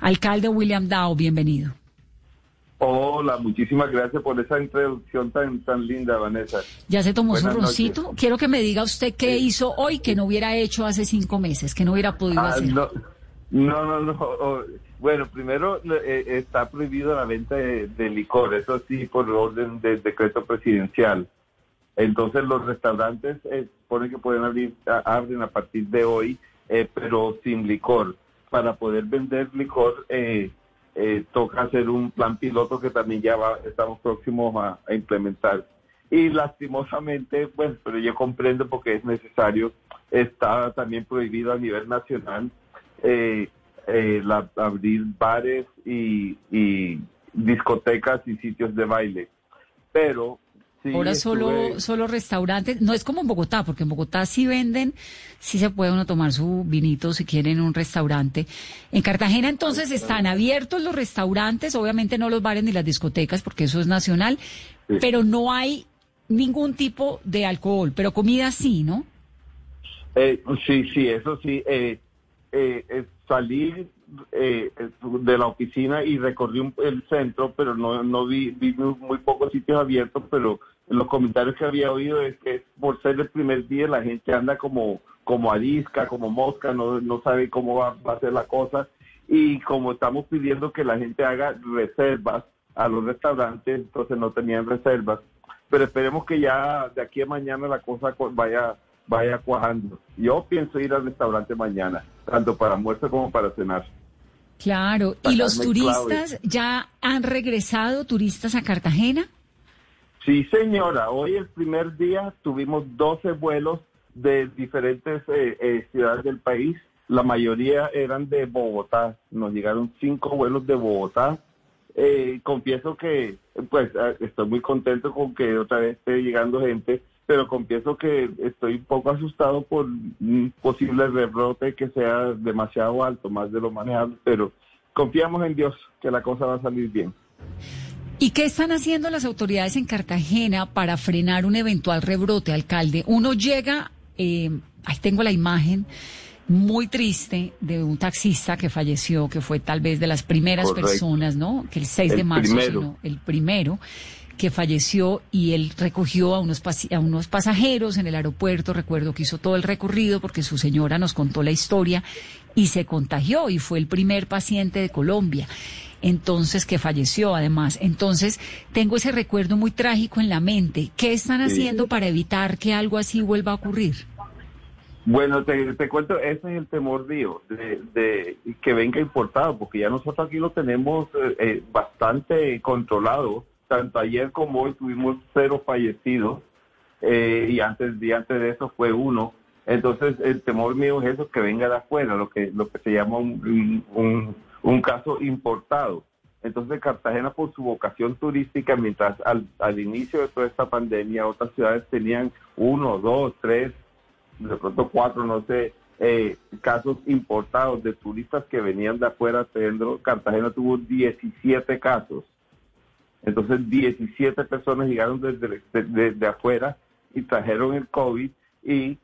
Alcalde William Dow, bienvenido. Hola, muchísimas gracias por esa introducción tan, tan linda, Vanessa. ¿Ya se tomó su roncito? Quiero que me diga usted qué hizo hoy que no hubiera hecho hace cinco meses, que no hubiera podido ah, hacer. No, no, no. Bueno, primero eh, está prohibido la venta de, licor, eso sí, por orden del decreto presidencial. Entonces los restaurantes eh, ponen que pueden abrir abren a partir de hoy, eh, pero sin licor. Para poder vender licor eh, eh, toca hacer un plan piloto que también ya va, estamos próximos a, implementar. Y lastimosamente, pues, pero yo comprendo porque es necesario, está también prohibido a nivel nacional eh, eh, abrir bares y, y discotecas y sitios de baile. Pero Ahora solo, solo restaurantes, no es como en Bogotá, porque en Bogotá sí venden, sí se puede uno tomar su vinito si quiere en un restaurante. En Cartagena entonces están abiertos los restaurantes, obviamente no los bares ni las discotecas, porque eso es nacional, pero no hay ningún tipo de alcohol, pero comida sí, ¿no? Eh, sí, sí, eso sí. Eh, eh, salir eh, de la oficina y recorrí el centro, pero no, no vi, vi muy, pocos sitios abiertos, pero en los comentarios que había oído es que por ser el primer día la gente anda como, como arisca, como mosca, no, no sabe cómo va, a ser la cosa. Y como estamos pidiendo que la gente haga reservas a los restaurantes, entonces no tenían reservas. Pero esperemos que ya de aquí a mañana la cosa vaya vaya cuajando. Yo pienso ir al restaurante mañana, tanto para almuerzo como para cenar. Claro, ¿y los turistas ya han regresado, turistas a Cartagena? Sí, señora, hoy el primer día tuvimos 12 vuelos de diferentes eh, eh, ciudades del país, la mayoría eran de Bogotá, nos llegaron cinco vuelos de Bogotá. Eh, confieso que pues estoy muy contento con que otra vez esté llegando gente pero confieso que estoy un poco asustado por un posible rebrote que sea demasiado alto, más de lo manejable, pero confiamos en Dios que la cosa va a salir bien. ¿Y qué están haciendo las autoridades en Cartagena para frenar un eventual rebrote, alcalde? Uno llega, eh, ahí tengo la imagen muy triste de un taxista que falleció, que fue tal vez de las primeras personas, ¿no? Que el 6 de marzo, el primero que falleció y él recogió a unos, a unos pasajeros en el aeropuerto. Recuerdo que hizo todo el recorrido porque su señora nos contó la historia y se contagió y fue el primer paciente de Colombia. Entonces, que falleció además. Entonces, tengo ese recuerdo muy trágico en la mente. ¿Qué están haciendo para evitar que algo así vuelva a ocurrir? Bueno, te, cuento, ese es el temor mío, de, que venga importado, porque ya nosotros aquí lo tenemos eh, eh, bastante controlado tanto ayer como hoy tuvimos cero fallecidos eh, y antes, antes de eso fue uno. Entonces el temor mío es eso, que venga de afuera, lo que, lo que se llama un, un, caso importado. Entonces Cartagena por su vocación turística, mientras al, al inicio de toda esta pandemia otras ciudades tenían uno, dos, tres, de pronto cuatro, no sé, eh, casos importados de turistas que venían de afuera, Cartagena tuvo 17 casos. Entonces 17 personas llegaron desde, afuera y trajeron el COVID y eh,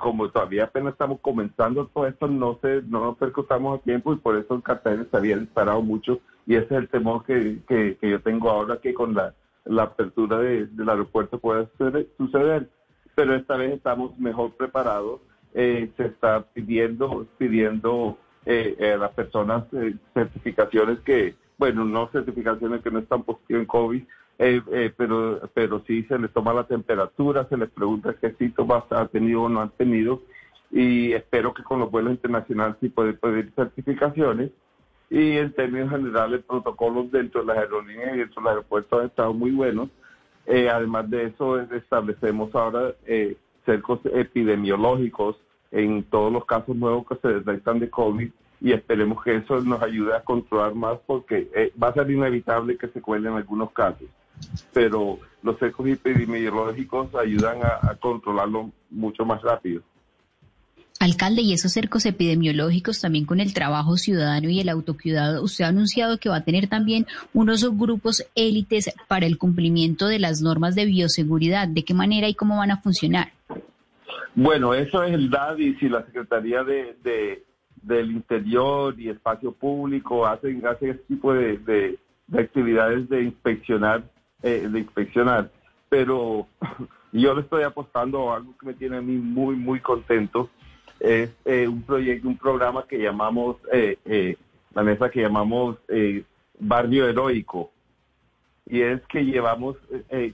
como todavía apenas estamos comenzando todo esto, no se, no nos percutamos a tiempo y por eso el cartel se había disparado mucho y ese es el temor que, que, yo tengo ahora que con la, la apertura del aeropuerto pueda suceder, Pero esta vez estamos mejor preparados. Eh, se está pidiendo, pidiendo eh, a las personas certificaciones que bueno, no certificaciones que no están positivas en COVID, eh, eh, pero, pero sí se les toma la temperatura, se les pregunta qué síntomas ha tenido o no han tenido, y espero que con los vuelos internacionales sí pueden pedir certificaciones. Y en términos generales, protocolos dentro de las aerolíneas y dentro de los aeropuertos han estado muy buenos. Eh, además de eso, establecemos ahora cercos epidemiológicos en todos los casos nuevos que se detectan de COVID y esperemos que eso nos ayude a controlar más porque eh, va a ser inevitable que se cuelen algunos casos, pero los cercos epidemiológicos ayudan a, controlarlo mucho más rápido. Alcalde, y esos cercos epidemiológicos también con el trabajo ciudadano y el autocuidado, usted ha anunciado que va a tener también unos grupos élites para el cumplimiento de las normas de bioseguridad. ¿De qué manera y cómo van a funcionar? Bueno, eso es el DAD y si la Secretaría de, del interior y espacio público, hacen, hacen ese tipo de, de, actividades de inspeccionar, eh, de inspeccionar. Pero yo le estoy apostando a algo que me tiene a mí muy, muy contento. Es eh, un proyecto, un programa que llamamos, eh, la mesa que llamamos Barrio Heroico. Y es que llevamos,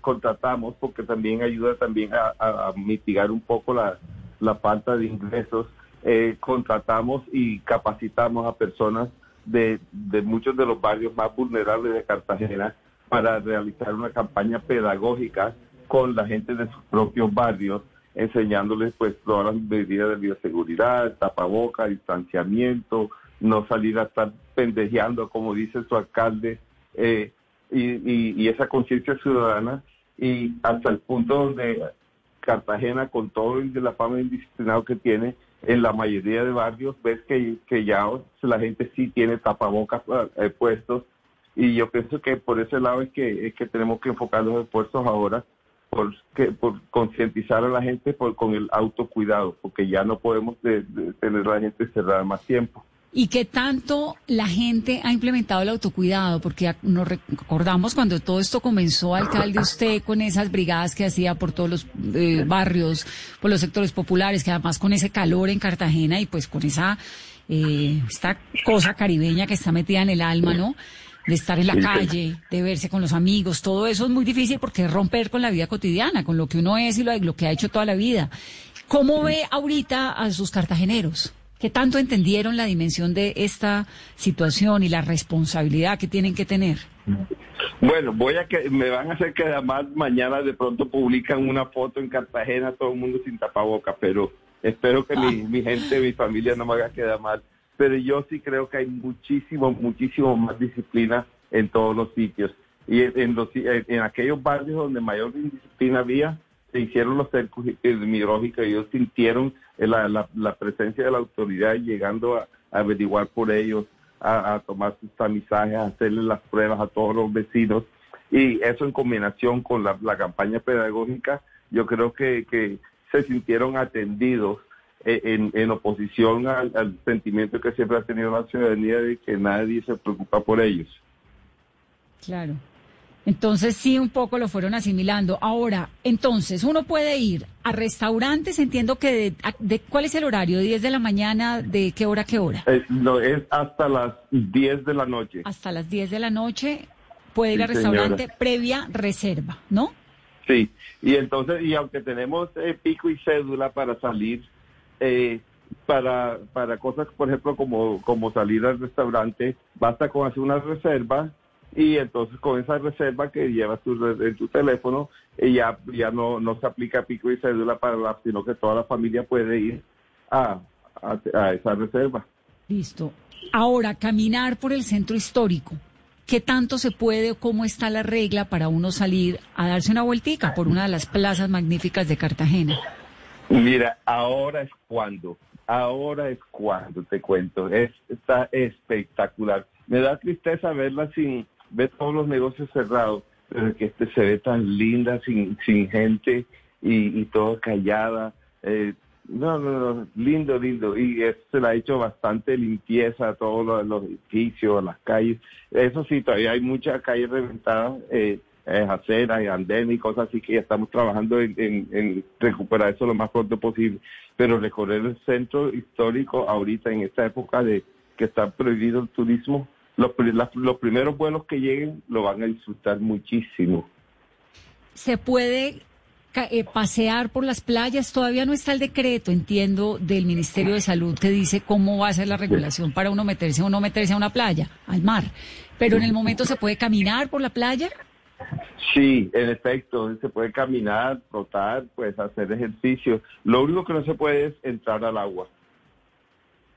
contratamos, porque también ayuda también a, mitigar un poco la, la falta de ingresos eh, contratamos y capacitamos a personas de, muchos de los barrios más vulnerables de Cartagena para realizar una campaña pedagógica con la gente de sus propios barrios, enseñándoles pues todas las medidas de bioseguridad, tapaboca, distanciamiento, no salir a estar pendejeando, como dice su alcalde, eh, y, y, esa conciencia ciudadana, y hasta el punto donde Cartagena, con todo el de la fama indisciplinado que tiene, en la mayoría de barrios ves que, que ya la gente sí tiene tapabocas eh, puestos y yo pienso que por ese lado es que, es que tenemos que enfocar los esfuerzos ahora por, que, por concientizar a la gente por, con el autocuidado, porque ya no podemos tener a la gente cerrada más tiempo. ¿Y qué tanto la gente ha implementado el autocuidado? Porque nos recordamos cuando todo esto comenzó, alcalde, usted con esas brigadas que hacía por todos los eh, barrios, por los sectores populares, que además con ese calor en Cartagena y pues con esa eh, esta cosa caribeña que está metida en el alma, ¿no? De estar en la calle, de verse con los amigos, todo eso es muy difícil porque es romper con la vida cotidiana, con lo que uno es y lo, lo que ha hecho toda la vida. ¿Cómo ve ahorita a sus cartageneros? ¿Qué tanto entendieron la dimensión de esta situación y la responsabilidad que tienen que tener? Bueno, voy a que me van a hacer que además mañana de pronto publican una foto en Cartagena, todo el mundo sin tapaboca, pero espero que mi, mi, gente, mi familia no me haga quedar mal. Pero yo sí creo que hay muchísimo, muchísimo más disciplina en todos los sitios. Y en, los, en aquellos barrios donde mayor indisciplina había, se hicieron los cercos epidemiológicos y ellos sintieron la, la, presencia de la autoridad llegando a, averiguar por ellos, a, tomar sus tamizajes, a hacerle las pruebas a todos los vecinos. Y eso en combinación con la, campaña pedagógica, yo creo que, que se sintieron atendidos eh, en, en oposición al, al, sentimiento que siempre ha tenido la ciudadanía de que nadie se preocupa por ellos. Claro. Entonces sí, un poco lo fueron asimilando. Ahora, entonces, uno puede ir a restaurantes, entiendo que de, ¿cuál es el horario? ¿10 de la mañana? ¿De qué hora a qué hora? no, es hasta las 10 de la noche. Hasta las 10 de la noche puede ir al restaurante previa reserva, ¿no? Sí, y entonces, y aunque tenemos eh, pico y cédula para salir, eh, para, para cosas, por ejemplo, como, como salir al restaurante, basta con hacer una reserva y entonces con esa reserva que llevas tu, en tu teléfono, eh, ya, ya no, no se aplica pico y cédula para la, sino que toda la familia puede ir a, a, esa reserva. Listo. Ahora, caminar por el centro histórico. ¿Qué tanto se puede o cómo está la regla para uno salir a darse una vueltica por una de las plazas magníficas de Cartagena? Mira, ahora es cuando, ahora es cuando te cuento, es, está espectacular. Me da tristeza verla sin, ve todos los negocios cerrados, pero que este se ve tan linda, sin, sin gente y, y todo callada. Eh, no, no, no, lindo, lindo. Y se le ha hecho bastante limpieza a todos los, edificios, las calles. Eso sí, todavía hay muchas calles reventadas, eh, eh, aceras y andenes y cosas así que ya estamos trabajando en, en, recuperar eso lo más pronto posible. Pero recorrer el centro histórico ahorita en esta época de que está prohibido el turismo, los, los primeros vuelos que lleguen lo van a disfrutar muchísimo. ¿Se puede eh, pasear por las playas? Todavía no está el decreto, entiendo, del Ministerio de Salud que dice cómo va a ser la regulación para uno meterse o no meterse a una playa, al mar. Pero en el momento se puede caminar por la playa. Sí, en efecto, se puede caminar, trotar, pues hacer ejercicio. Lo único que no se puede es entrar al agua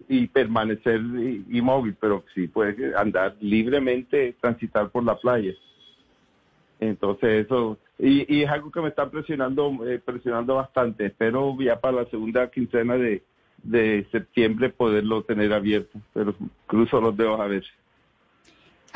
y permanecer inmóvil, pero sí puede andar libremente, transitar por la playa. Entonces eso, y, es algo que me está presionando, eh, presionando bastante. Espero ya para la segunda quincena de, de septiembre poderlo tener abierto, pero cruzo los dedos a ver.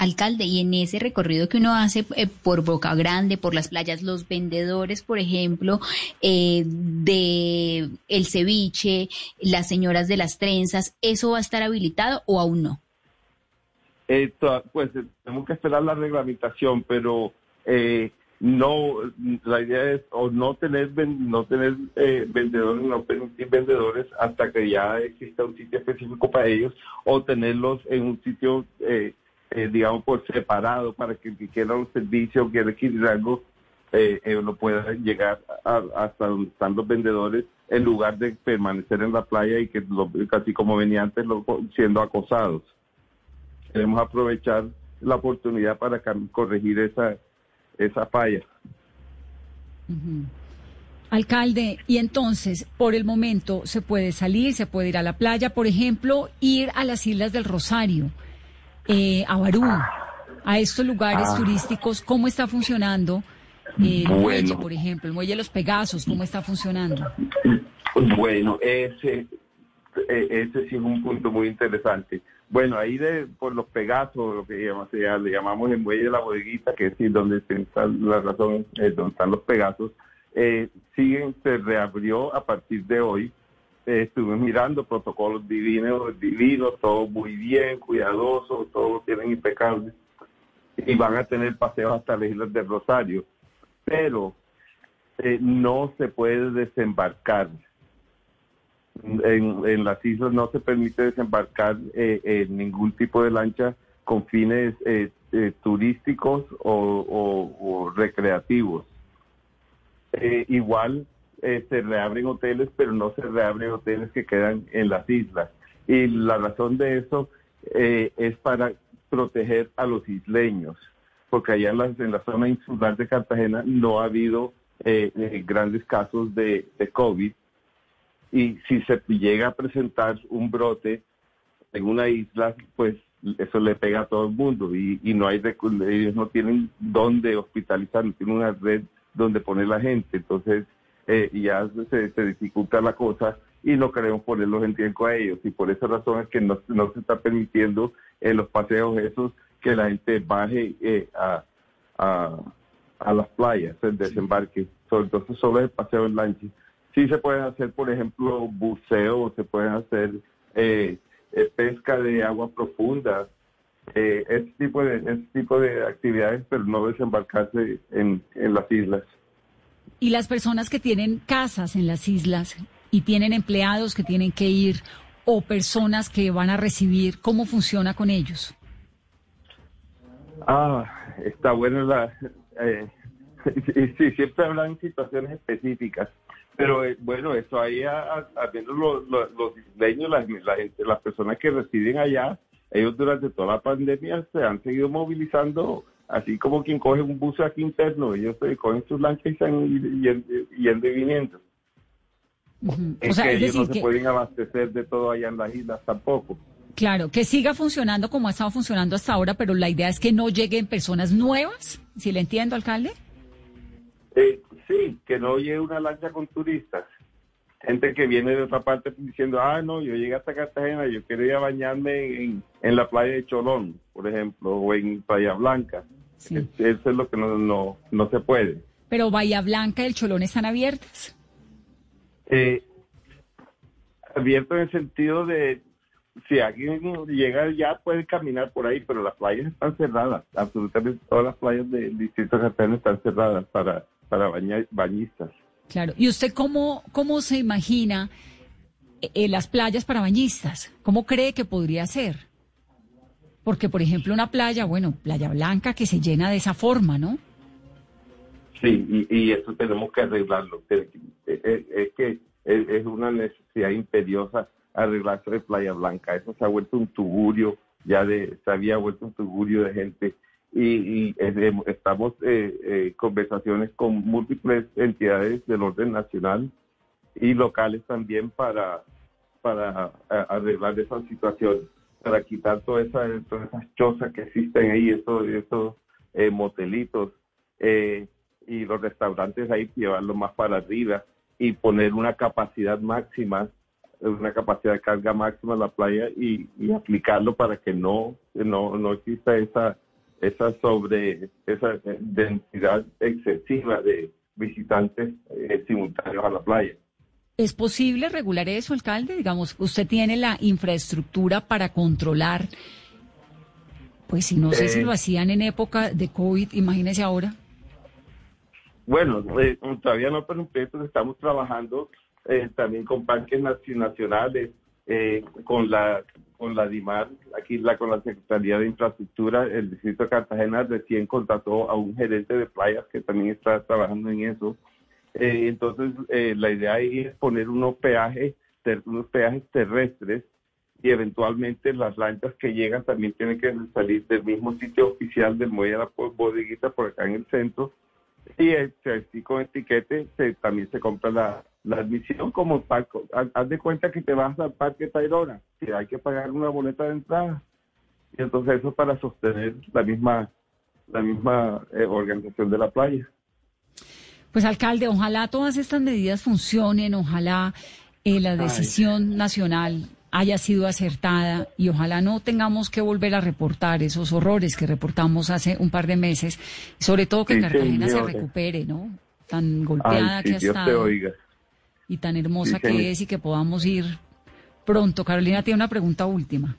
Alcalde, y en ese recorrido que uno hace eh, por Boca Grande, por las playas, los vendedores, por ejemplo, eh, de el ceviche, las señoras de las trenzas, ¿eso va a estar habilitado o aún no? pues tenemos que esperar la reglamentación, pero eh, no, la idea es o no tener no tener eh, vendedores, no permitir vendedores hasta que ya exista un sitio específico para ellos, o tenerlos en un sitio, eh, eh, digamos, por separado para que el que quiera un servicio o quiera adquirir algo, no pueda llegar hasta donde están los vendedores en lugar de permanecer en la playa y que casi como venía antes siendo acosados. Queremos aprovechar la oportunidad para corregir esa esa falla. Alcalde, y entonces, por el momento, se puede salir, se puede ir a la playa, por ejemplo, ir a las Islas del Rosario, eh, a Barú, a estos lugares ah. turísticos, ¿cómo está funcionando? el muelle, por ejemplo, el muelle de los Pegasos, ¿cómo está funcionando? Bueno, ese, e, ese sí es un punto muy interesante. Bueno, ahí de, por los pegazos, lo que le llamamos el muelle de la bodeguita, que es donde está la razón, es donde están los pegazos, eh, siguen, se reabrió a partir de hoy. Eh, estuvimos mirando protocolos divinos, divinos, todo muy bien, cuidadoso, todos tienen impecables. Y van a tener paseos hasta las Islas del Rosario. Pero eh, no se puede desembarcar en, las islas no se permite desembarcar eh, en ningún tipo de lancha con fines eh, eh, turísticos o, recreativos. igual se reabren hoteles, pero no se reabren hoteles que quedan en las islas. Y la razón de eso es para proteger a los isleños, porque allá en la, en la zona insular de Cartagena no ha habido grandes casos de, de COVID. Y si se llega a presentar un brote en una isla, pues eso le pega a todo el mundo. Y, no hay ellos no tienen dónde hospitalizar, no tienen una red donde poner la gente, entonces eh, ya se, dificulta la cosa y no queremos ponerlos en riesgo a ellos. Y por esa razón es que no, se está permitiendo en los paseos esos que la gente baje eh, a, a, las playas, el desembarque, entonces solo es el paseo en lancha. Sí se pueden hacer, por ejemplo, buceo, se pueden hacer eh, eh, pesca de agua profunda, eh, ese, tipo de, ese tipo de actividades, pero no desembarcarse en, en las islas. Y las personas que tienen casas en las islas y tienen empleados que tienen que ir o personas que van a recibir, ¿cómo funciona con ellos? Ah, está bueno la... Eh, sí, siempre hablan situaciones específicas. Pero eh, bueno, eso ahí, habiendo los, los, los isleños, las personas que residen allá, ellos durante toda la pandemia se han seguido movilizando, así como quien coge un bus aquí interno, ellos se cogen sus lanchas y están yendo y viniendo. Es que ellos no se pueden abastecer de todo allá en las islas tampoco. Claro, que siga funcionando como ha estado funcionando hasta ahora, pero la idea es que no lleguen personas nuevas, si le entiendo, alcalde. Eh, sí, que no llegue una lancha con turistas. Gente que viene de otra parte diciendo, ah, no, yo llegué hasta Cartagena, yo quiero ir a bañarme en, la playa de Cholón, por ejemplo, o en Playa Blanca. Eso es lo que no, no, no se puede. Pero Bahía Blanca y el Cholón están abiertas. Eh, abierto en el sentido de si alguien llega ya puede caminar por ahí, pero las playas están cerradas. Absolutamente todas las playas del distrito de están cerradas para para bañistas. Claro. ¿Y usted cómo, cómo se imagina eh, las playas para bañistas? ¿Cómo cree que podría ser? Porque, por ejemplo, una playa, bueno, Playa Blanca que se llena de esa forma, ¿no? Sí, y, eso tenemos que arreglarlo. Es, que es, una necesidad imperiosa arreglarse de Playa Blanca. Eso se ha vuelto un tugurio, ya de, se había vuelto un tugurio de gente y, estamos en eh, eh, conversaciones con múltiples entidades del orden nacional y locales también para, para arreglar esa situación, para quitar todas esas, todas esas chozas que existen ahí, esos, esos eh, motelitos y los restaurantes ahí, llevarlo más para arriba y poner una capacidad máxima una capacidad de carga máxima en la playa y, y aplicarlo para que no, no, no exista esa esa sobre esa eh, densidad excesiva de visitantes eh, simultáneos a la playa. ¿Es posible regular eso, alcalde? Digamos, usted tiene la infraestructura para controlar, pues si no sé si Eh. lo hacían en época de COVID, imagínese ahora. Bueno, eh, todavía no, pero estamos trabajando eh, también con parques naci- nacionales, eh, con la con la DIMAR, aquí la, con la Secretaría de Infraestructura, el Distrito de Cartagena recién contrató a un gerente de playas que también está trabajando en eso. Eh, entonces, eh, la idea ahí es poner unos peajes, ter- unos peajes terrestres y eventualmente las lanchas que llegan también tienen que salir del mismo sitio oficial del Muelle de la Bodeguita por acá en el centro y este, así con etiquete se, también se compra la, admisión como parco. Haz de cuenta que te vas al Parque Tayrona, que hay que pagar una boleta de entrada. Y entonces eso para sostener la misma la misma eh, organización de la playa. Pues alcalde, ojalá todas estas medidas funcionen, ojalá eh, la decisión nacional haya sido acertada y ojalá no tengamos que volver a reportar esos horrores que reportamos hace un par de meses, y sobre todo que Sí, Cartagena se recupere, ¿no? Tan golpeada Ay, que sí, ha Dios te estado oiga. y tan hermosa Sí, señor. que es y que podamos ir pronto. Carolina tiene una pregunta última.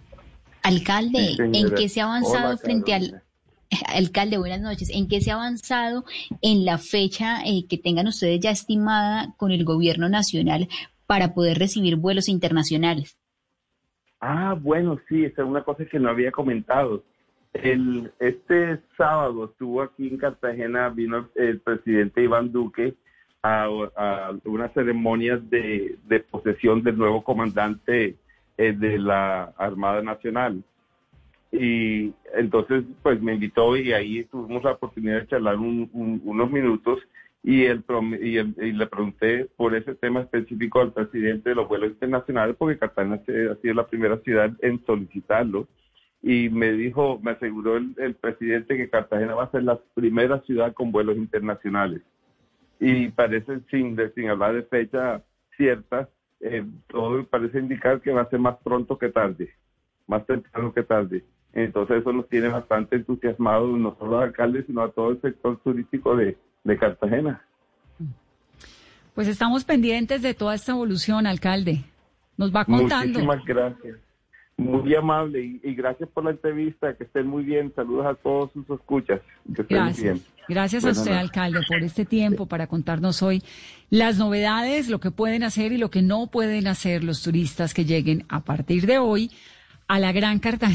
Alcalde. ¿en qué se ha avanzado Hola, frente al... Alcalde, buenas noches. ¿En qué se ha avanzado en la fecha eh, que tengan ustedes ya estimada con el gobierno nacional para poder recibir vuelos internacionales? Ah, bueno, sí, esa es una cosa que no había comentado. El, este sábado estuvo aquí en Cartagena, vino el presidente Iván Duque a, a una ceremonia de, de posesión del nuevo comandante eh, de la Armada Nacional. Y entonces, pues me invitó y ahí tuvimos la oportunidad de charlar un- un- unos minutos y, el, y, el- le pregunté por ese tema específico al presidente de los vuelos internacionales, porque Cartagena ha sido la primera ciudad en solicitarlo. Y me dijo, me aseguró el, presidente que Cartagena va a ser la primera ciudad con vuelos internacionales. Y parece, sin, sin hablar de fecha cierta, eh, todo parece indicar que va a ser más pronto que tarde, más temprano que tarde. Entonces eso nos tiene bastante entusiasmados, no solo al alcalde, sino a todo el sector turístico de, de Cartagena. Pues estamos pendientes de toda esta evolución, alcalde. Nos va contando. Muchísimas gracias. Muy amable y, y gracias por la entrevista. Que estén muy bien. Saludos a todos sus escuchas. Que estén muy Gracias. bien. Gracias a usted, noches. alcalde, por este tiempo para contarnos hoy las novedades, lo que pueden hacer y lo que no pueden hacer los turistas que lleguen a partir de hoy a la Gran Cartagena.